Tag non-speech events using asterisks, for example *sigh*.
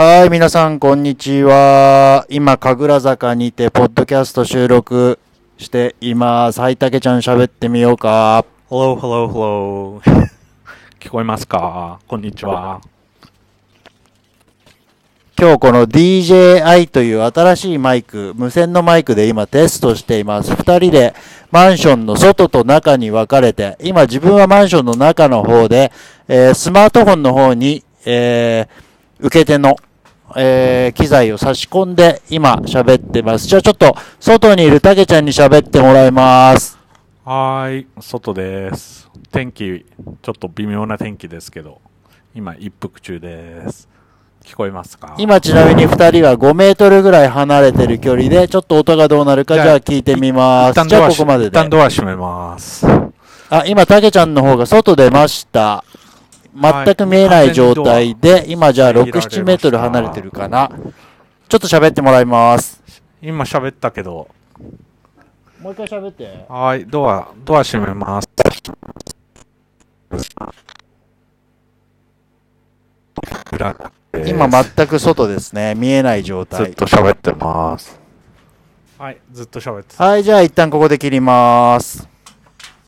はい、皆さん、こんにちは。今、神楽坂にて、ポッドキャスト収録しています。はい、たけちゃん喋ってみようか。Hello, hello, hello. *laughs* 聞こえますか？こんにちは。今日この DJI という新しいマイク、無線のマイクで今テストしています。二人でマンションの外と中に分かれて、今自分はマンションの中の方で、えースマートフォンの方に、えー受け手の、えー機材を差し込んで今喋ってます。じゃあちょっと外にいるたけちゃんに喋ってもらいます。はーい、外です。天気、ちょっと微妙な天気ですけど、今一服中です。聞こえますか？今ちなみに二人は5メートルぐらい離れてる距離で、ちょっと音がどうなるかじゃあ聞いてみます。じゃあここまでで。旦ドア閉めます。あ、今、たけちゃんの方が外出ました。全く見えない状態で、今じゃあ6、7メートル離れてるかな。ちょっと喋ってもらいます。今喋ったけど、もう一回喋って。はーい、ドア、ドア閉めます。今全く外ですね。見えない状ずっ態。と喋ってます。はい、ずっと喋ってた。はい、じゃあ一旦ここで切ります。